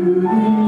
you.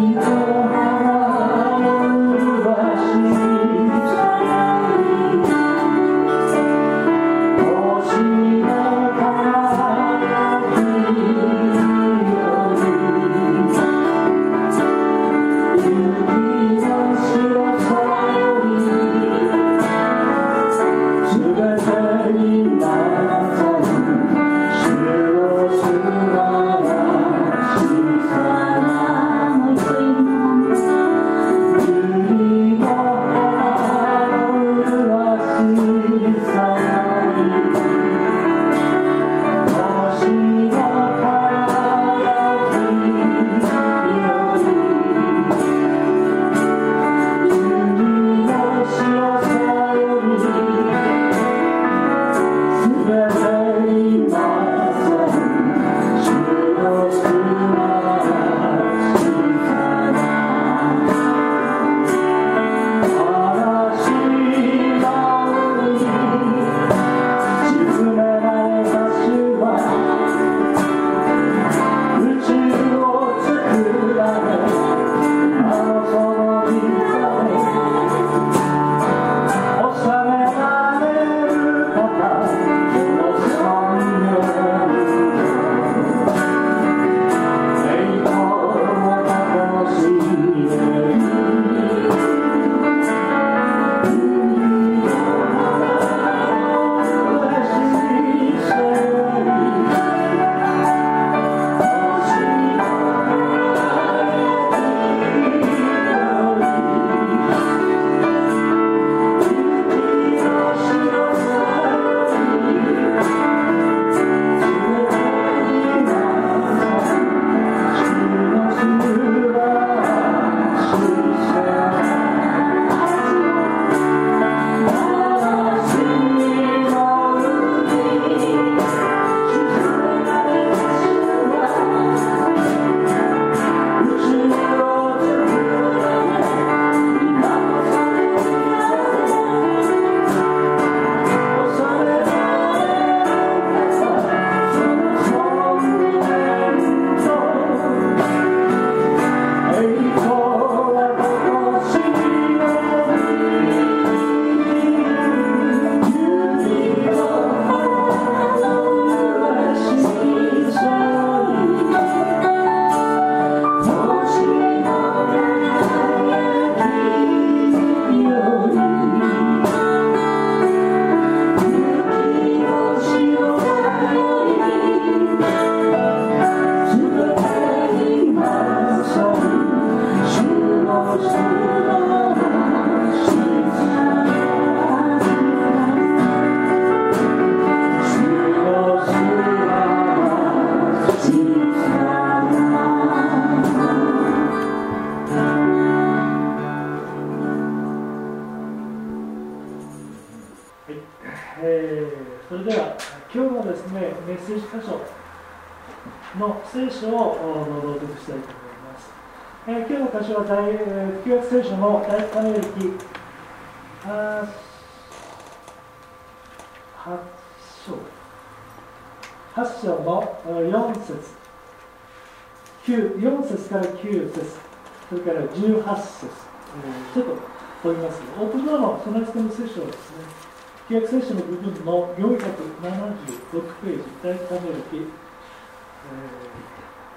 の476ページ、第3名歴、え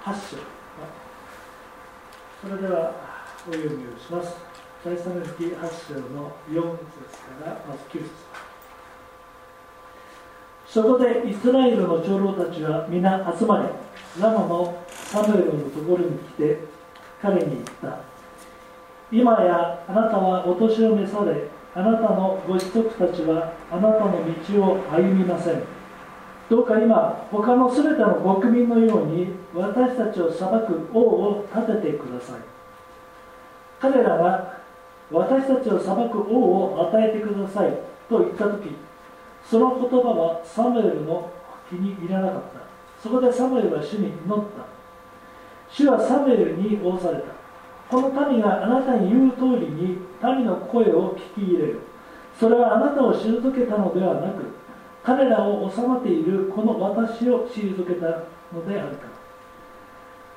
ー、8章。それではお読みをします。第3名歴8章の4節からまず9節。そこでイスラエルの長老たちは皆集まり、ラマのサムエルのところに来て、彼に言った。今やあなたはお年を召され、あなたのご子息たちはあなたの道を歩みませんどうか今他の全ての国民のように私たちを裁く王を立ててください。彼らが私たちを裁く王を与えてくださいと言った時その言葉はサムエルの気に入らなかった。そこでサムエルは主に祈った。主はサムエルに仰された。この民があなたに言う通りに民の声を聞き入れる。それはあなたを退けたのではなく彼らを治まっているこの私を退けたのであるか。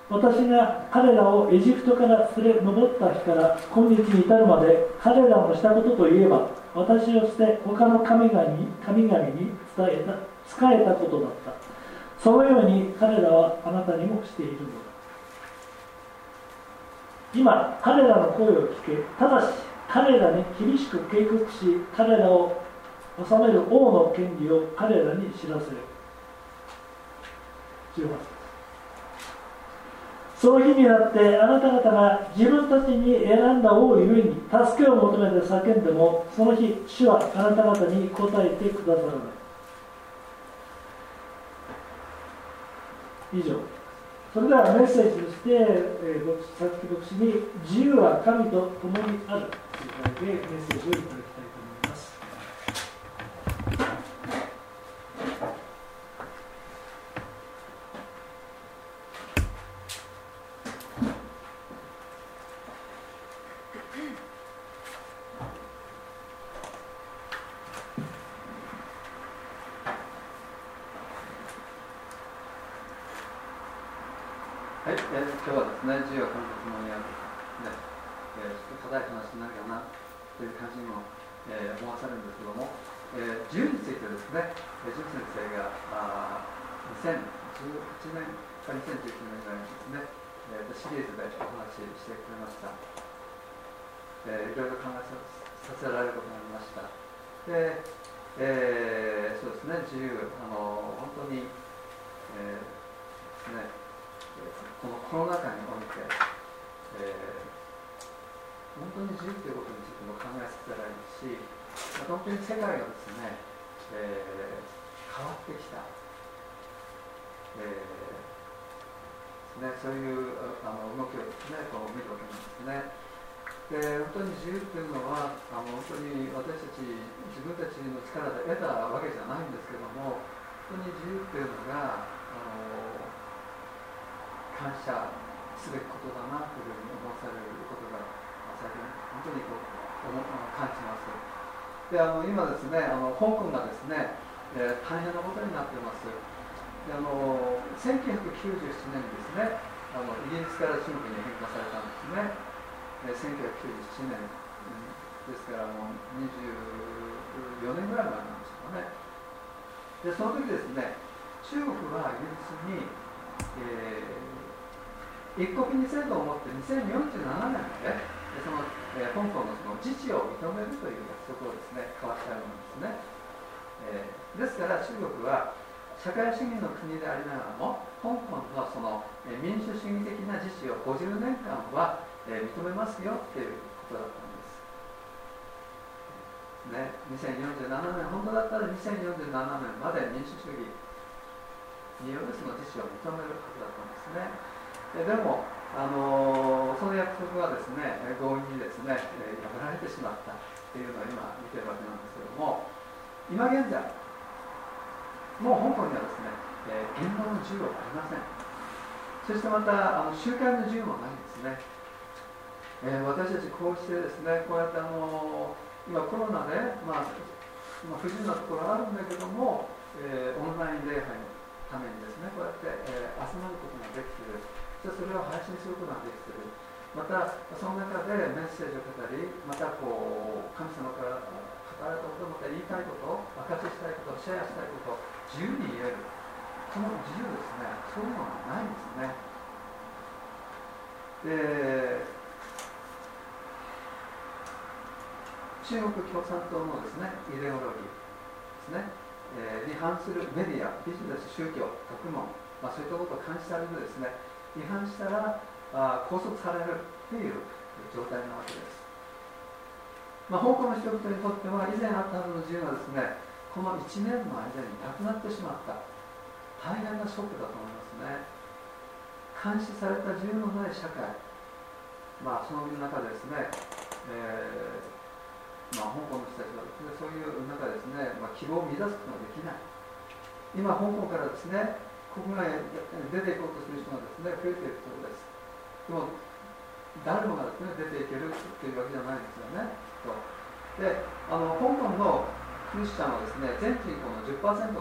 私が彼らをエジプトから連れ上った日から今日に至るまで彼らのしたことといえば私を捨て他の神々に神々に伝えた仕えたことだった。そのように彼らはあなたにもしているのだ。今彼らの声を聞けただし彼らに厳しく警告し彼らを治める王の権利を彼らに知らせる。18その日になってあなた方が自分たちに選んだ王ゆえに助けを求めて叫んでもその日主はあなた方に答えてくださらない。以上。それではメッセージとして、えー、さっき牧師に「自由は神と共にある」という題でメッセージをいただきますいうあの動きをですねこう見るわけなんですね。で本当に自由っていうのはあの本当に私たち自分たちの力で得たわけじゃないんですけども本当に自由っていうのがあの感謝すべきことだなというふうに思わされることが最近本当にこう感じます。であの今ですねあの香港がですね、えー、大変なことになってます。であの1997年にですねあのイギリスから中国に変化されたんですね、え1997年、ですからもう24年ぐらい前なんですかね。でその時ですね中国はイギリスに、えー、一国二制度をもって2047年までその、えー、香港のその自治を認めるという約束をですね交わしたようなんですね、えー、ですから中国は社会主義の国でありながらも香港のその民主主義的な自治を50年間はえ認めますよっていうことだったんです。ね、2047年、本当だったら2047年まで民主主義によるその自治を認めるはずだったんですね。えでも、あのその約束はですね、強引にですね、破られてしまったっていうのを今見てるわけなんですけども、今現在もう香港にはですね、えー、言論の自由はありませんそしてまたあの集会の自由もないんですね、えー、私たちこうしてですねこうやってあの今コロナで、まあ、まあ、不自由なところあるんだけども、えー、オンライン礼拝のためにですねこうやって、えー、集まることができている。そしてそれを配信することができている。またその中でメッセージを語りまたこう神様から語られたことまた言いたいこと証ししたいことシェアしたいこと自由に言える。その自由ですね。そういうのがないんですね。で中国共産党のですねイデオロギーですね、えー、違反するメディアビジネス宗教学問、まあ、そういったことを監視されるですね違反したらあ拘束されるという状態なわけです、まあ、香港の人々にとっては以前あったはずの自由がですねこの1年の間になくなってしまった大変なショックだと思いますね。監視された自由のない社会まあその中でですね、えー、まあ、香港の人たちはですねそういう中ですね、まあ、希望を乱すことができない。今香港からですね国外へ出ていこうとする人がですね増えているそうです。でも誰もがですね出ていけるっていうわけじゃないですよね。とであの香港のクリスチャンはですね全人口の10%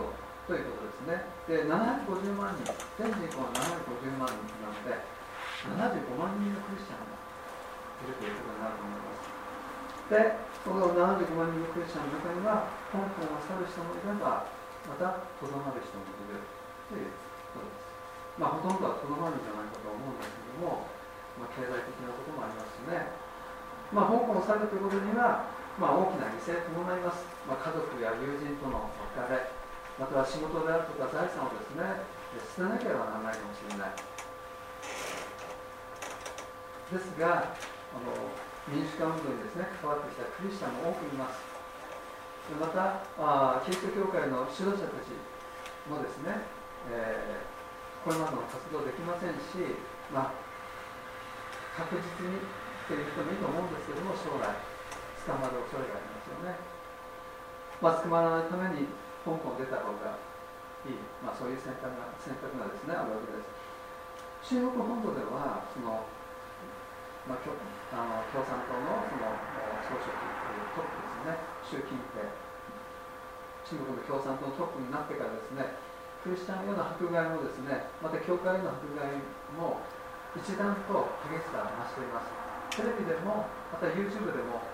ということですね。で750万人。全人口は750万人なので75万人のクリスチャンがいるということになると思います。でこの75万人のクリスチャンの中には香港を去る人もいればまたとどまる人もいるということです。まあほとんどはとどまるんじゃないかと思うんですけども、まあ、経済的なこともありますしね。まあ香港を去るということにはまあ、大きな犠牲を伴います、まあ、家族や友人との別れまたは仕事であるとか財産をですね捨てなければならないかもしれない。ですがあの民主化運動にですね関わってきたクリスチャンも多くいます。またあキリスト教会の指導者たちもですね、えー、これまでの活動できませんし、まあ、確実にっていう人もいいと思うんですけども将来捕まる恐れがありますよね、まあ、捕まらないために香港出た方がいい、まあ、そういう選択が選択がですねあるわけです。中国本土ではその、まあ、あの共産党のその総書記トップですね。習近平。中国の共産党のトップになってからですねクリスチャンへの迫害もですねまた教会への迫害も一段と激しさが増しています。テレビでもまた YouTube でも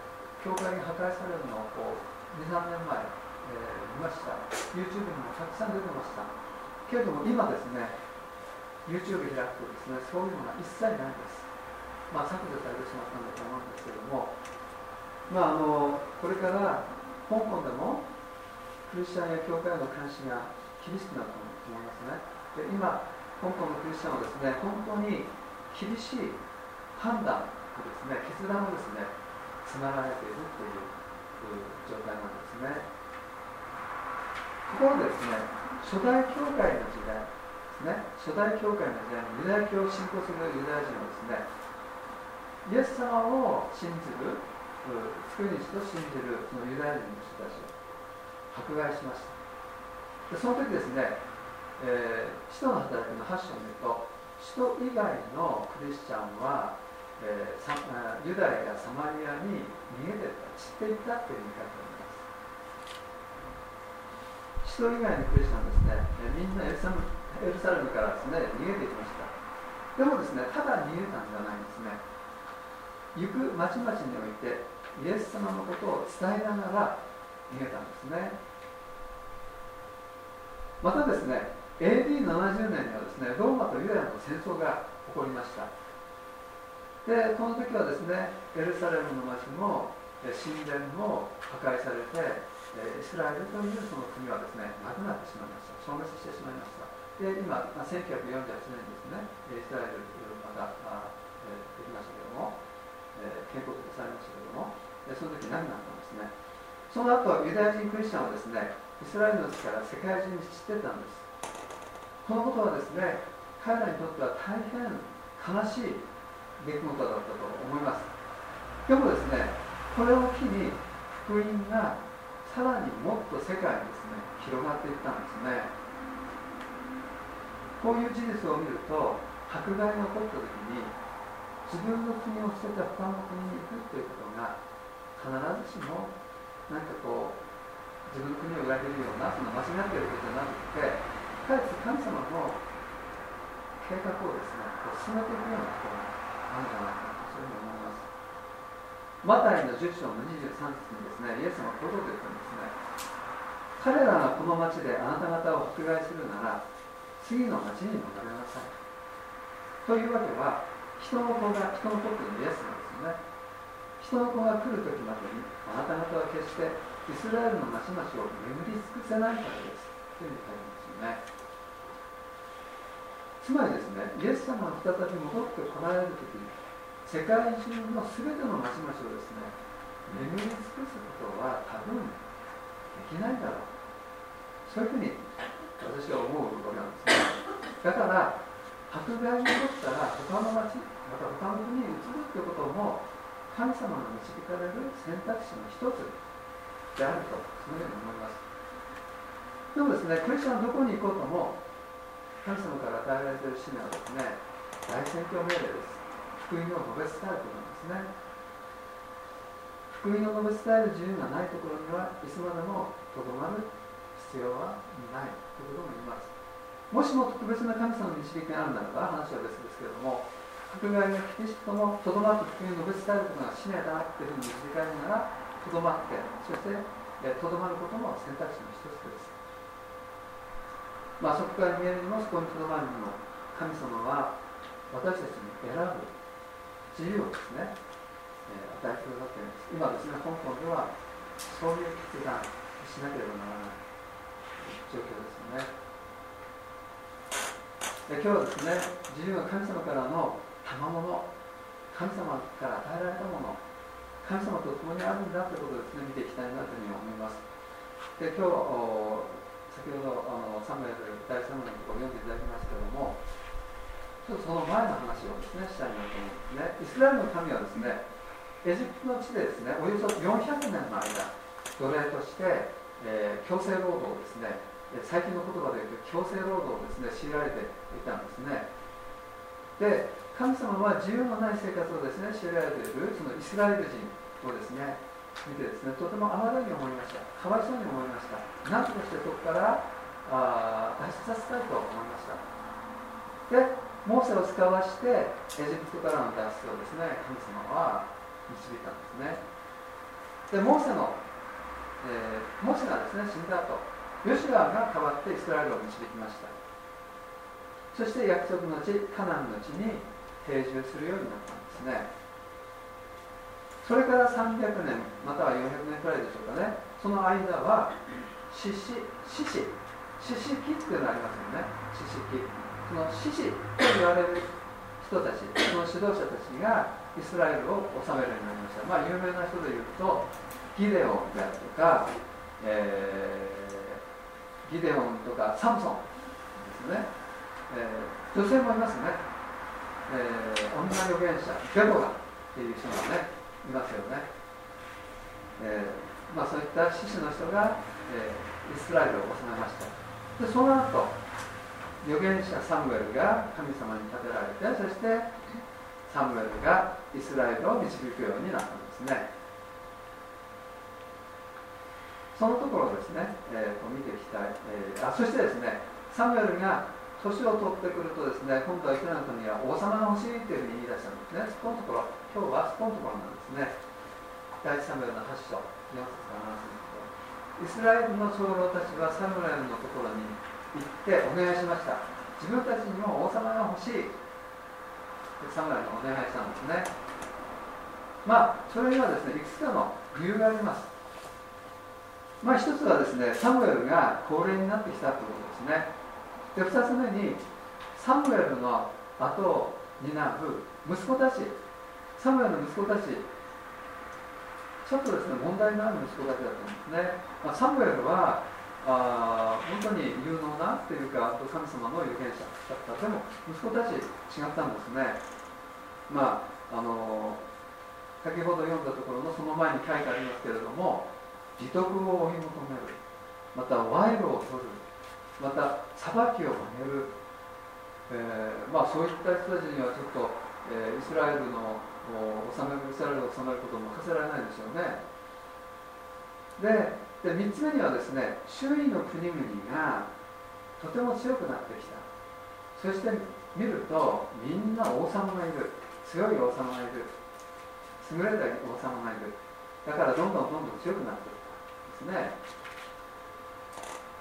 教会が破壊されるのをこう23年前、えー、見ました。YouTube にもたくさん出てました。けれども今ですね YouTube 開くとですねそういうのが一切ないんです。まあ削除されてしまったんだと思うんですけども。まああのこれから香港でもクリスチャンや教会の監視が厳しくなると思いますね。で今香港のクリスチャンはですね本当に厳しい判断とですね決断をですね迫られているという状態なんですね。ところでですね初代教会の時代ですね。初代教会の時代にユダヤ教を信仰するユダヤ人はですねイエス様を信じる救い主と信じるそのユダヤ人の人たちを迫害しました。でその時ですね、えー、使徒の働きの8章を見ると使徒以外のクリスチャンはえー、ユダヤやサマリアに逃げてった散っていったっていう言い方になります。使徒以外のクリスチャンですね、えー、みんなエルサエルサレムからですね逃げてきました。でもですねただ逃げたんじゃないんですね。行く町々においてイエス様のことを伝えながら逃げたんですね。またですね AD70 年にはですねローマとユダヤの戦争が起こりました。でこの時はですねエルサレムの町も神殿も破壊されてイスラエルというその国はですねなくなってしまいました。消滅してしまいました。で今1948年ですねイスラエルまたできましたけども、え建国されましたけどもその時何があったんですね。その後ユダヤ人クリスチャンはですねイスラエルの地から世界中に散ってたんです。このことはですね彼らにとっては大変悲しい出来事だったと思います。でもですねこれを機に福音がさらにもっと世界にですね広がっていったんですね。こういう事実を見ると迫害が起こった時に自分の国を捨てて他の国に行くということが必ずしも何かこう自分の国を裏切るようなその間違っていることじゃなくてかえって神様の計画をですねこう進めていくようなことがあるんじゃないかなとそういうふうに思いますマタイの10章の23節にですね。イエス様はこういうこと言ってるんですね。彼らがこの町であなた方を迫害するなら次の町に戻りなさい。というわけは人の子が人の子というイエスなんですよね。人の子が来る時までにあなた方は決してイスラエルの町々を巡り尽くせないからです。というふうに書いてますよね。つまりですねイエス様が再び戻ってこられる時世界中の全ての町々をですね巡り尽くすことは多分できないだろう。そういうふうに私は思うわけなんですね。だから迫害に起こったら他の町また他の国に移るということも神様が導かれる選択肢の一つであるとそのように思います。でもですねクリスチャンはどこに行こうとも神様から与えられている使命はですね大宣教命令です。福音を述べ伝えることなんですね。福音を述べ伝える自由がないところにはいつまでもとどまる必要はないということも言います。もしも特別な神様の導きがあるならば話は別ですけれども迫害がキリストのとどまって福音を述べ伝えることが使命だというふうに導かれるならとどまってそしてとどまることも選択肢の一つです。まあそこから見えるにもそこにとどまるにも神様は私たちに選ぶ自由をですね、えー、与えてくださっています。今ですね香港ではそういう決断しなければならない状況ですよね。で今日はですね自由は神様からの賜物。神様から与えられたもの。神様と共にあるんだということをですね見ていきたいなというふうに思います。で今日先ほどあのサムエル第3部のところを読んでいただきましたけどもちょっとその前の話をですねしたいなと思うんですね。イスラエルの神はですねエジプトの地でですねおよそ400年の間奴隷として、えー、強制労働をですね最近の言葉で言うと強制労働をですね強いられていたんですね。で神様は自由のない生活をですね強いられているそのイスラエル人をですね見てですねとてもあまりに思いました。かわいそうに思いました。何としてそこからあ脱出させたいと思いました。でモーセを使わしてエジプトからの脱出をですね神様は導いたんですね。でモーセの、えー、モーセがですね死んだ後ヨシュアが代わってイスラエルを導きました。そして約束の地カナンの地に定住するようになったんですね。それから300年または400年くらいでしょうかね。その間は獅子獅子獅子記っていうのありますよね。獅子記その獅子と言われる人たちその指導者たちがイスラエルを治めるようになりました。まあ有名な人で言うとギデオンであるとか、えー、ギデオンとかサムソンですね、えー、女性もいますね。えー、女預言者デボラっていう人がねいますよね、えー、まあ、そういった獅子の人が、えー、イスラエルを治めました。でその後預言者サムエルが神様に立てられてそしてサムエルがイスラエルを導くようになったんですね。そのところですね、えー、見ていきたい、えー、あそしてですねサムエルが年を取ってくるとですね今度はイスラエルの国は王様が欲しいというふうに言い出したんですね。そこのところ今日はそこのところなんですね。第一サムエルの8章4節から7節イスラエルの長老たちはサムエルのところに行ってお願いしました。自分たちにも王様が欲しい。サムエルにお願いしたんですね。まあそれにはですねいくつかの理由があります。まあ一つはですねサムエルが高齢になってきたということですね。で2つ目にサムエルの後を担う息子たち。サムエルの息子たち。ちょっとですね問題のある息子たちだったんですね、まあ、サムエルはあ本当に有能なというか神様の預言者だった。でも息子たち違ったんですね。まああの先ほど読んだところのその前に書いてありますけれども利得を追い求める。また賄賂を取る。また裁きを曲げる、えー、まあ、そういった人たちにはちょっと、えー、イスラエルの治めイスラエルを治めることも任せられないでしょうね。でで3つ目にはですね周囲の国々がとても強くなってきた。そして見るとみんな王様がいる。強い王様がいる。優れた王様がいる。だからどんどんどんどん強くなっていったんですね。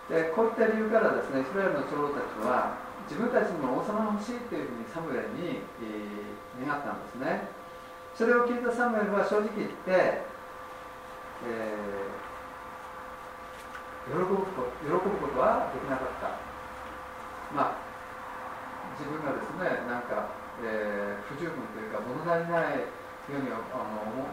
でこういった理由からですねイスラエルの長老たちは自分たちにも王様が欲しいというふうにサムエルに、えー、願ったんですね。それを聞いたサムエルは正直言って、えー喜ぶこと喜ぶことはできなかった。まあ自分がですねなんか、えー、不十分というか物足りないようにあの、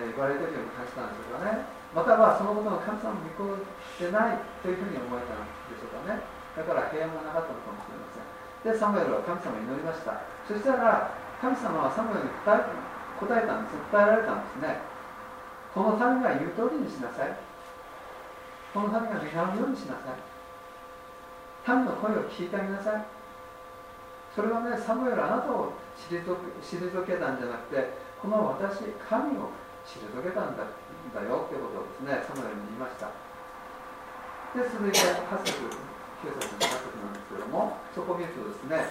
えー、言われているように感じたんでしょうかね。またはそのことが神様に見込んでないというふうに思えたんでしょうかね。だから平安がなかったのかもしれません。でサムエルは神様に祈りました。そしたら神様はサムエルに答え答えたんです。答えられたんですね。この民が言う通りにしなさい。この民が願うようにしなさい。民の声を聞いてあげなさい。それはねサムエルあなたを退けたんじゃなくてこの私神を退けたんだだよってことをですねサムエルに言いました。で続いて8節9節の8節なんですけどもそこを見るとですね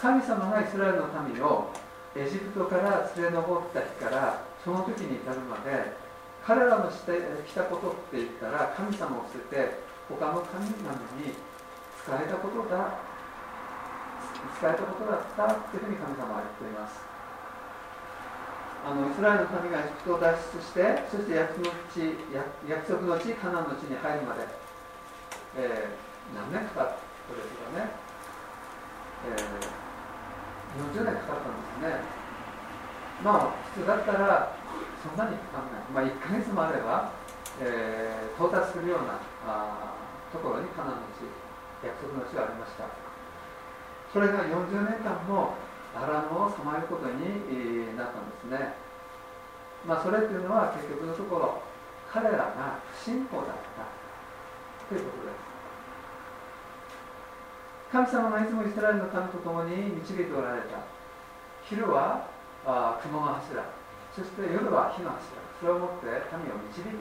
神様がイスラエルの民をエジプトから連れ上った日からその時に至るまで彼らのしてきたことって言ったら神様を捨てて他の神なのに使えたことだ使えたことだったっていうふうに神様は言っています。あのイスラエルの民がエジプトを脱出してそして約束の地約束の地カナンの地に入るまで、えー、何年かかったですかね、えー、40年かかったんですね。まあ普通だったらそんなにかかんない、まあ、1か月もあれば、えー、到達するようなあところにカナンの地約束の地がありました。それが40年間もアラムをさまよることに、なったんですね。まあそれっていうのは結局のところ彼らが不信仰だったということです。神様がいつもイスラエルの民と共に導いておられた。昼はあ雲の柱。そして夜は火の柱。それを持って民を導いていく、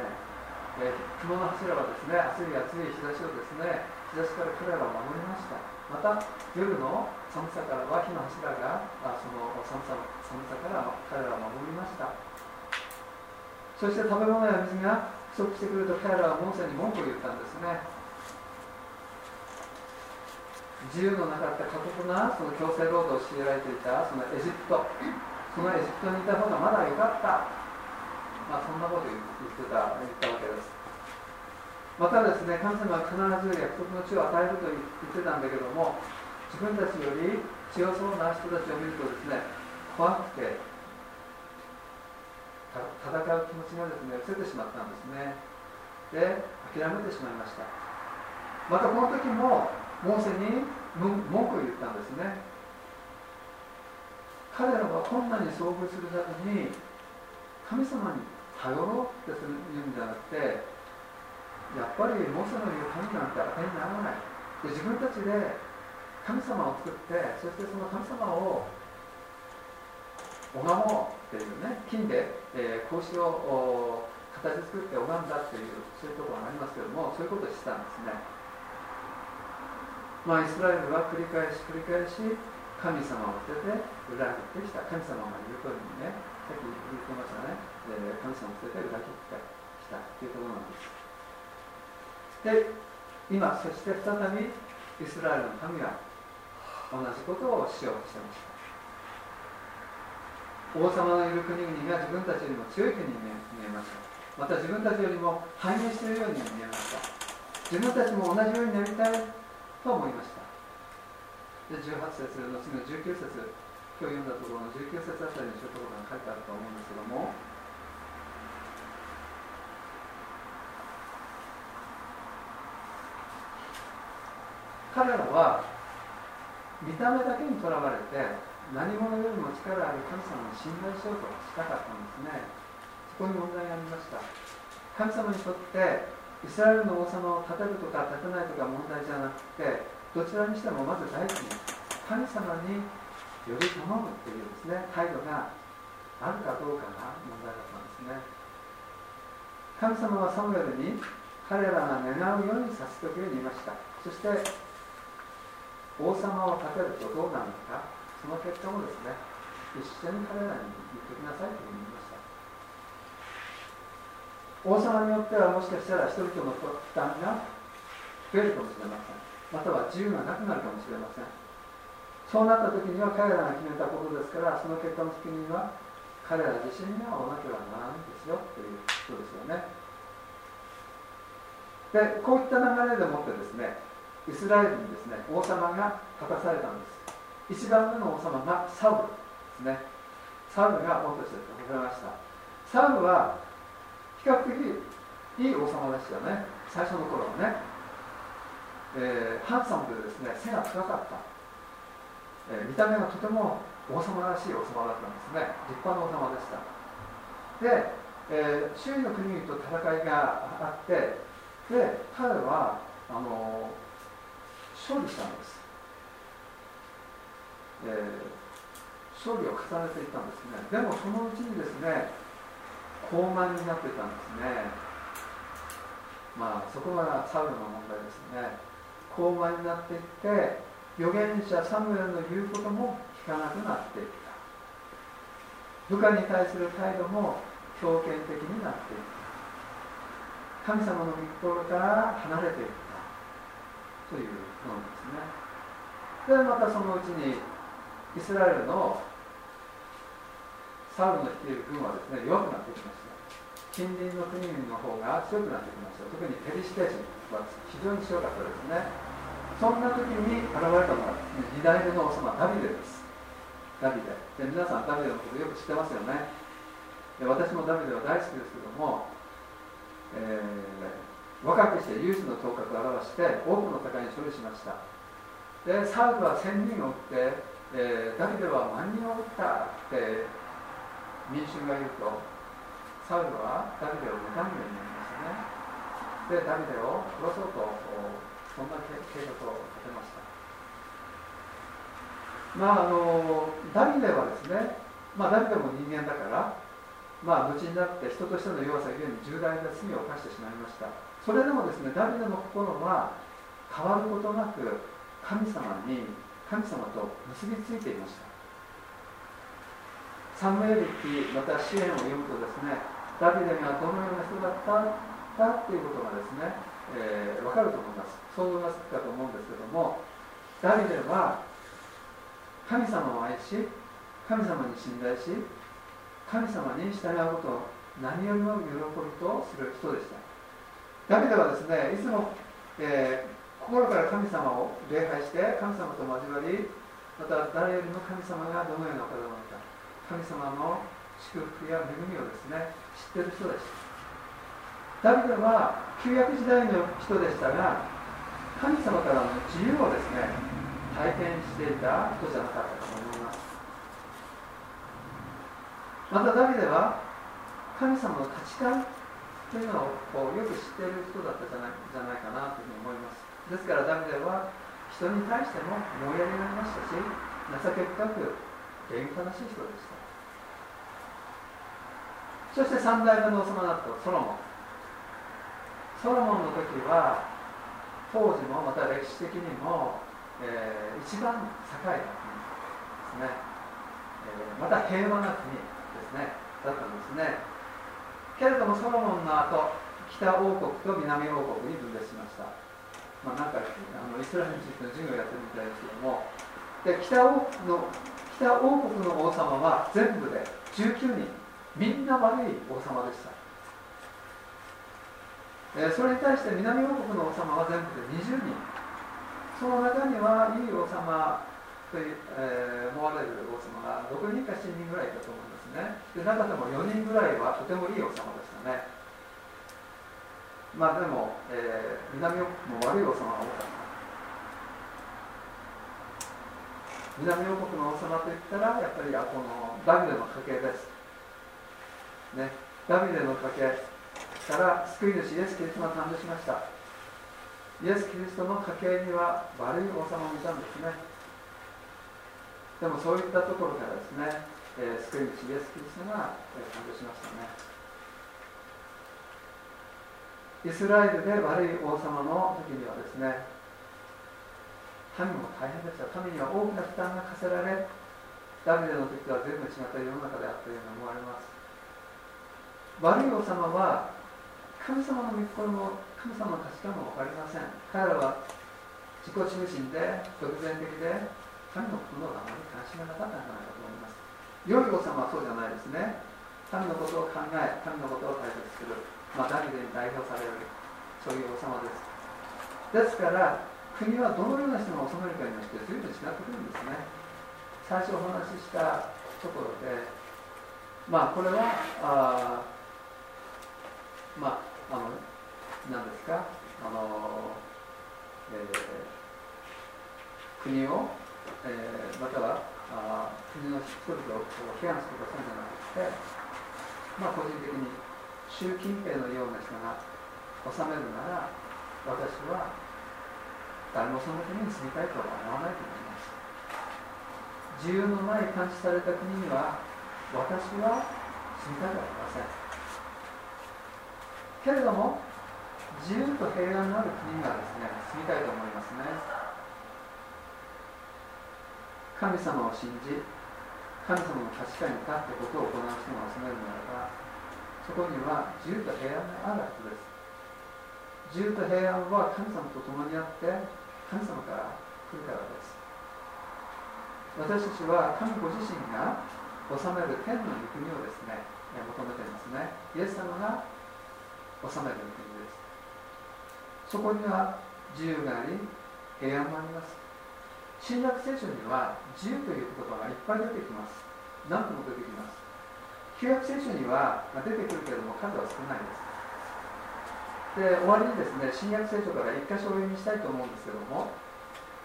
ね。え雲の柱はですね暑い暑い日差しをですね日差しから彼らを守りました。また夜の寒さからは火の柱があその寒さ寒さから彼らを守りました。そして食べ物や水が不足してくると彼らはモーセに文句を言ったんですね。自由のなかった過酷なその強制労働を強いられていたそのエジプト。そのエジプトにいた方がまだ良かった、まあ、そんなこと言ってた言ったわけです。またですね神様は必ず約束の地を与えると言ってたんだけども自分たちより強そうな人たちを見るとですね怖くて戦う気持ちがですね失せてしまったんですね。で諦めてしまいました。またこの時もモーセに文句を言ったんですね。彼らは困難に遭遇するために神様に頼ろうってするんじゃなくてやっぱりモーセの言う神なんて当てにならない。で自分たちで神様を作ってそしてその神様を拝もうっていうね金で、えー、格子を形作って拝んだっていうそういうところがありますけどもそういうことをしたんですね。まあ、イスラエルは繰り返し繰り返し神様を捨てて裏切ってきた。神様が言う通りにねさっき言ってましたね、えー、神様を捨てて裏切ってきたというころなんですで今そして再びイスラエルの民は同じことをしようとしてました王様のいる国々が自分たちよりも強い国に見えました。また自分たちよりも繁栄しているように見えました。自分たちも同じようになりたい。と思いましたで18節の次の19節今日読んだところの19節あたりにそういうところが書いてあると思うんですけども彼らは見た目だけにとらわれて何者よりも力ある神様を信頼しようとしたかったんですね。そこに問題がありました。神様にとってイスラエルの王様を立てるとか立てないとか問題じゃなくてどちらにしてもまず第一に神様により頼むっていうですね態度があるかどうかが問題だったんですね。神様はサムエルに彼らが願うようにさせてくように言いました。そして王様を立てるとどうなるのかその結果もですね一緒に彼らに言ってきなさいと言いました。王様によってはもしかしたら人々の負担が増えるかもしれません。または自由がなくなるかもしれません。そうなった時には彼らが決めたことですからその結果の責任は彼ら自身が負わなければならないんですよということですよね。でこういった流れでもってですねイスラエルにですね王様が立たされたんです。一番目の王様がサウルですね。サウルが王として立たされました。サウルは比較的いい王様でしたよね。最初の頃はね、えー、ハンサムでですね背が高かった、えー、見た目がとても王様らしい王様だったんですね。立派な王様でした。で、えー、周囲の国々と戦いがあってで彼はあの勝利したんです、え勝利を重ねていったんですね。でもそのうちにですね高慢になってたんですね。まあそこがサウルの問題ですね。高慢になっていって預言者サムエルの言うことも聞かなくなっていった。部下に対する態度も強権的になっていった。神様の御心から離れていった。というものですね。でまたそのうちにイスラエルのサウルの率いる軍はですね弱くなってきました。近隣の国々の方が強くなってきました。特にペリシテ人は非常に強かったですね。そんな時に現れたのが、2代目の王様ダビデです。ダビデ。で皆さんダビデのことよく知ってますよね。で私もダビデは大好きですけども、えー、若くして有志の頭角を表して多くの戦いに勝利しました。でサウルは1000人を撃って、えー、ダビデは万人を撃ったって民衆が言うとサウルはダビデを妬むようになりましたね。でダビデを殺そうとそんな計画を立てました。まああのダビデはですねまあダビデも人間だからまあ後になって人としての弱さゆえに重大な罪を犯してしまいました。それでもですねダビデの心は変わることなく神様に神様と結びついていました。サムエル記また支援を読むとですねダビデがどのような人だったかっていうことがですね、えー、分かると思います。想像がつくかと思うんですけどもダビデは神様を愛し神様に信頼し神様に従うことを何よりも喜びとする人でした。ダビデはですねいつも、えー、心から神様を礼拝して神様と交わりまた誰よりも神様がどのような方なのか神様の祝福や恵みをですね知ってる人でしたダビデは旧約時代の人でしたが神様からの自由をですね体験していた人じゃなかったと思います。またダビデは神様の価値観というのをよく知っている人だったじゃないじゃないかなというふうに思います。ですからダビデは人に対しても思いやりがありましたし情け深く礼儀正しい人でした。そして3代目の王様だったソロモン。ソロモンの時は当時もまた歴史的にも、えー、一番栄えた国ですね、えー、また平和な国ですね。だったんですね。けれどもソロモンの後北王国と南王国に分裂しました。まあなんかあのイスラエルについての授業をやってるみたいですけども。で北王の北王国の王様は全部で19人。みんな悪い王様でした、え、それに対して南王国の王様は全部で20人。その中にはいい王様と、え、思われる王様が6人か7人ぐらいいたと思います。ね。で中でも4人ぐらいはとてもいい王様でしたね。まあでも、えー、南王国も悪い王様が多かった。南王国の王様といったらやっぱりあこのダビデの家系です。ね。ダビデの家系から救い主イエス・キリストが誕生しました。イエス・キリストの家系には悪い王様もいたんですね。でもそういったところからですね、えー、救い主イエス・キリストが、えー、誕生しましたね。イスラエルで悪い王様の時にはですね民も大変でした。民には大きな負担が課せられダビデの時とは全部違った世の中であったように思われます。悪い王様は神様の御心も神様の価値観も分かりません。彼らは自己中心で独善的で神のことのあまり関心がなかったんじゃないかと良い王様はそうじゃないですね。神のことを考え神のことを大切する、まあ、ダビデに代表される。そういう王様です。ですから国はどのような人が治めるかによって随分違ってくるんですね。最初お話ししたところでまあこれはあまああの何ですか？あの、えー、国を、えー、またはあ国の人々を批判することそうじゃなくて、まあ、個人的に習近平のような人が治めるなら私は誰もその国に住みたいとは思わないと思います。自由のない監視された国には私は住みたいとは思いません。けれども自由と平安のある国にはですね住みたいと思いますね。神様を信じ神様の価値観に立ってことを行う人が集めるならばそこには自由と平安があるはずです。自由と平安は神様と共にあって神様から来るからです。私たちは神ご自身が治める天の御国をですね求めていますね。イエス様が治める御国です。そこには自由があり平安もあります。新約聖書には自由という言葉がいっぱい出てきます。何度も出てきます。旧約聖書には出てくるけれども数は少ないです。で終わりにですね新約聖書から1箇所お読みしたいと思うんですけども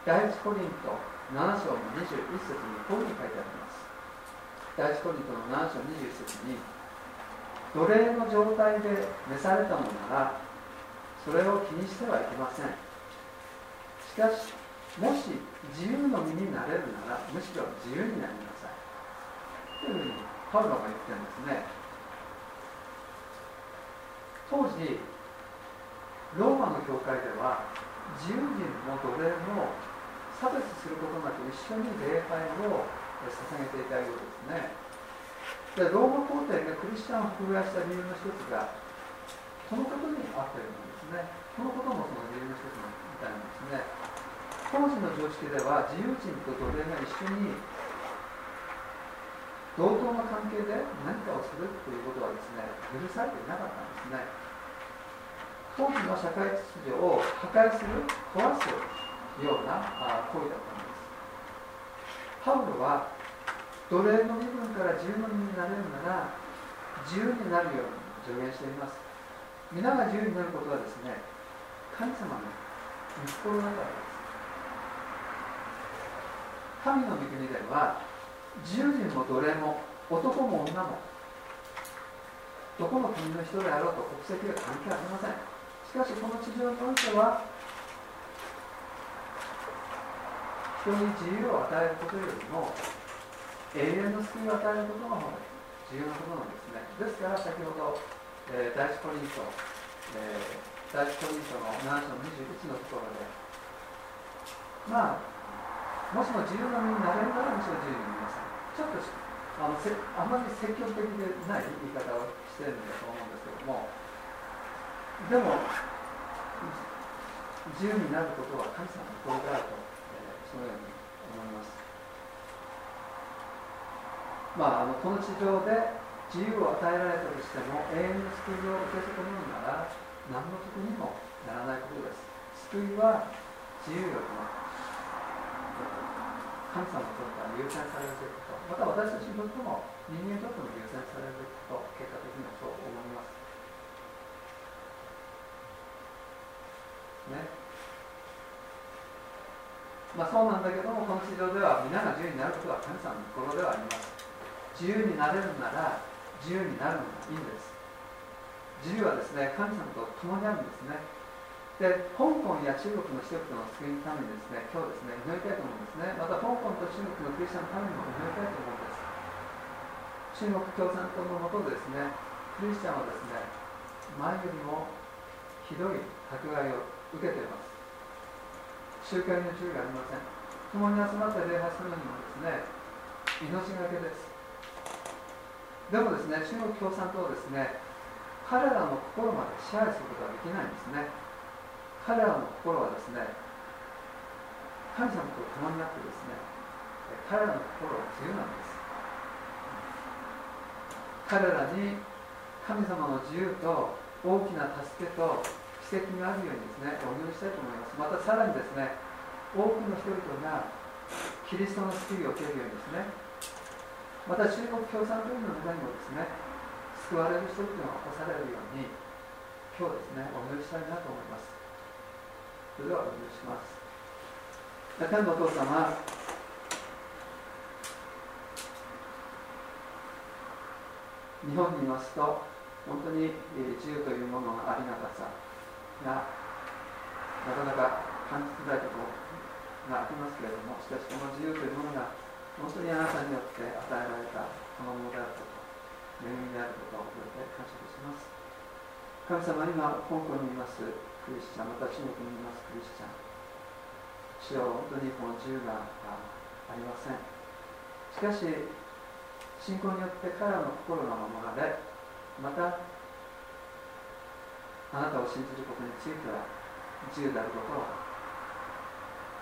第一コリント7章の21節にこういうふうに書いてあります。第一コリントの7章21節に奴隷の状態で召されたのならそれを気にしてはいけません。しかしもし自由の身になれるならむしろ自由になりなさい。というふうにパウロが言ってるんですね。当時ローマの教会では自由人も奴隷も差別することなく一緒に礼拝を捧げていたようですね。でローマ皇帝がクリスチャンを迫害した理由の一つがそのことにあったようなんですね。このこともその理由の一つみたいなんですね。当時の常識では自由人と奴隷が一緒に同等の関係で何かをするということはですね許されていなかったんですね。当時の社会秩序を破壊する壊すような行為だったんです。パウロは奴隷の身分から自由の身になれるなら自由になるように助言しています。皆が自由になることはですね神様の御心だからで神の御国では自由人も奴隷も男も女もどこの国の人であろうと国籍は関係ありませんしかしこの地上においては人に自由を与えることよりも永遠の救いを与えることが重要なことなんですねですから先ほど、えー、第一コリント、えー、第一コリントの7章21のところでまあもしも自由の身になれるならむしろ自由になりなさいちょっとあのせあまり積極的でない言い方をしてるんだと思うんですけども。でも自由になることは神様の心であると、えー、そのように思います。まあ、あのこの地上で自由を与えられたとしても永遠の救いを受け損ねるなら何の得にもならないことです。救いは自由よりも神様にとっては優先されるべきことまた私たちにとっても人間にとっても優先されるべきこと結果的にはそう思います。ね。まあそうなんだけどもこの地上では皆が自由になることは神様の心ではあります。自由になれるなら自由になるのがいいんです。自由はですね神様と共にあるんですね。で香港や中国の人々の救いのためにですね今日ですね祈りたいと思うんですね。また香港と中国のクリスチャンのためにも祈りたいと思うんです。中国共産党のもとでですねクリスチャンはですね前よりもひどい迫害を受けています。集会の注意がありません。共に集まって礼拝するのにもですね命がけです。でもですね中国共産党はですね彼らの心まで支配することはできないんですね。彼らの心はですね神様と共になってですね彼らの心は自由なんです。彼らに神様の自由と大きな助けと奇跡があるようにですねお祈りしたいと思います。またさらにですね多くの人々がキリストの救いを受けるようにですねまた中国共産党員の中にもですね救われる人々が起こされるように今日ですねお祈りしたいなと思います。それではお願いします。天のお父様。日本にいますと本当に自由というもののありがたさがなかなか感じづらいところがありますけれどもしかしこの自由というものが本当にあなたによって与えられたこのものであること恵みであることを覚えて感謝いたします。神様今香港にいますクリスチャンまた中国にいますクリスチャン。主よ本当にこの自由がありません。しかし信仰によって彼らの心が守られまたあなたを信じることについては自由であることを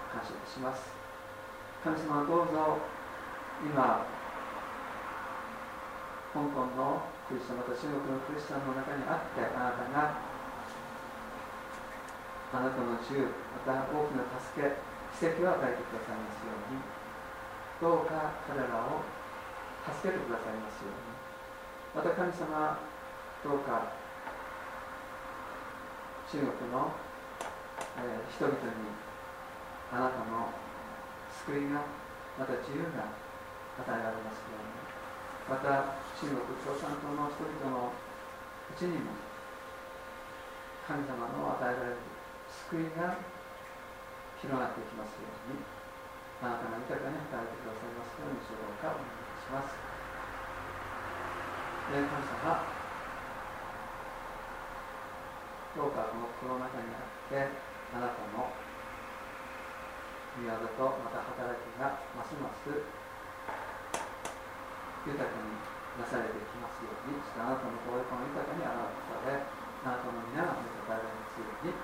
感謝いたします。神様どうぞ今香港のクリスチャンまた中国のクリスチャンの中にあってあなたがあなたの自由また大きな助け奇跡を与えてくださいますように。どうか彼らを助けてくださいますように。また神様どうか中国の、えー、人々にあなたの救いがまた自由が与えられますように。また中国共産党の人々のうちにも神様の与えられる救いが広がっていきますようにあなたが豊かに働いてくださいますように主導かお願いします。神様どうかこの心の中にあってあなたの御業とまた働きがますます豊かになされていきますようにしてあなたのご栄光が豊かに表されあなたの皆が満たされますように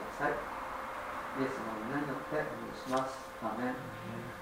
ださい。イエスの皆によってお願いします。アメン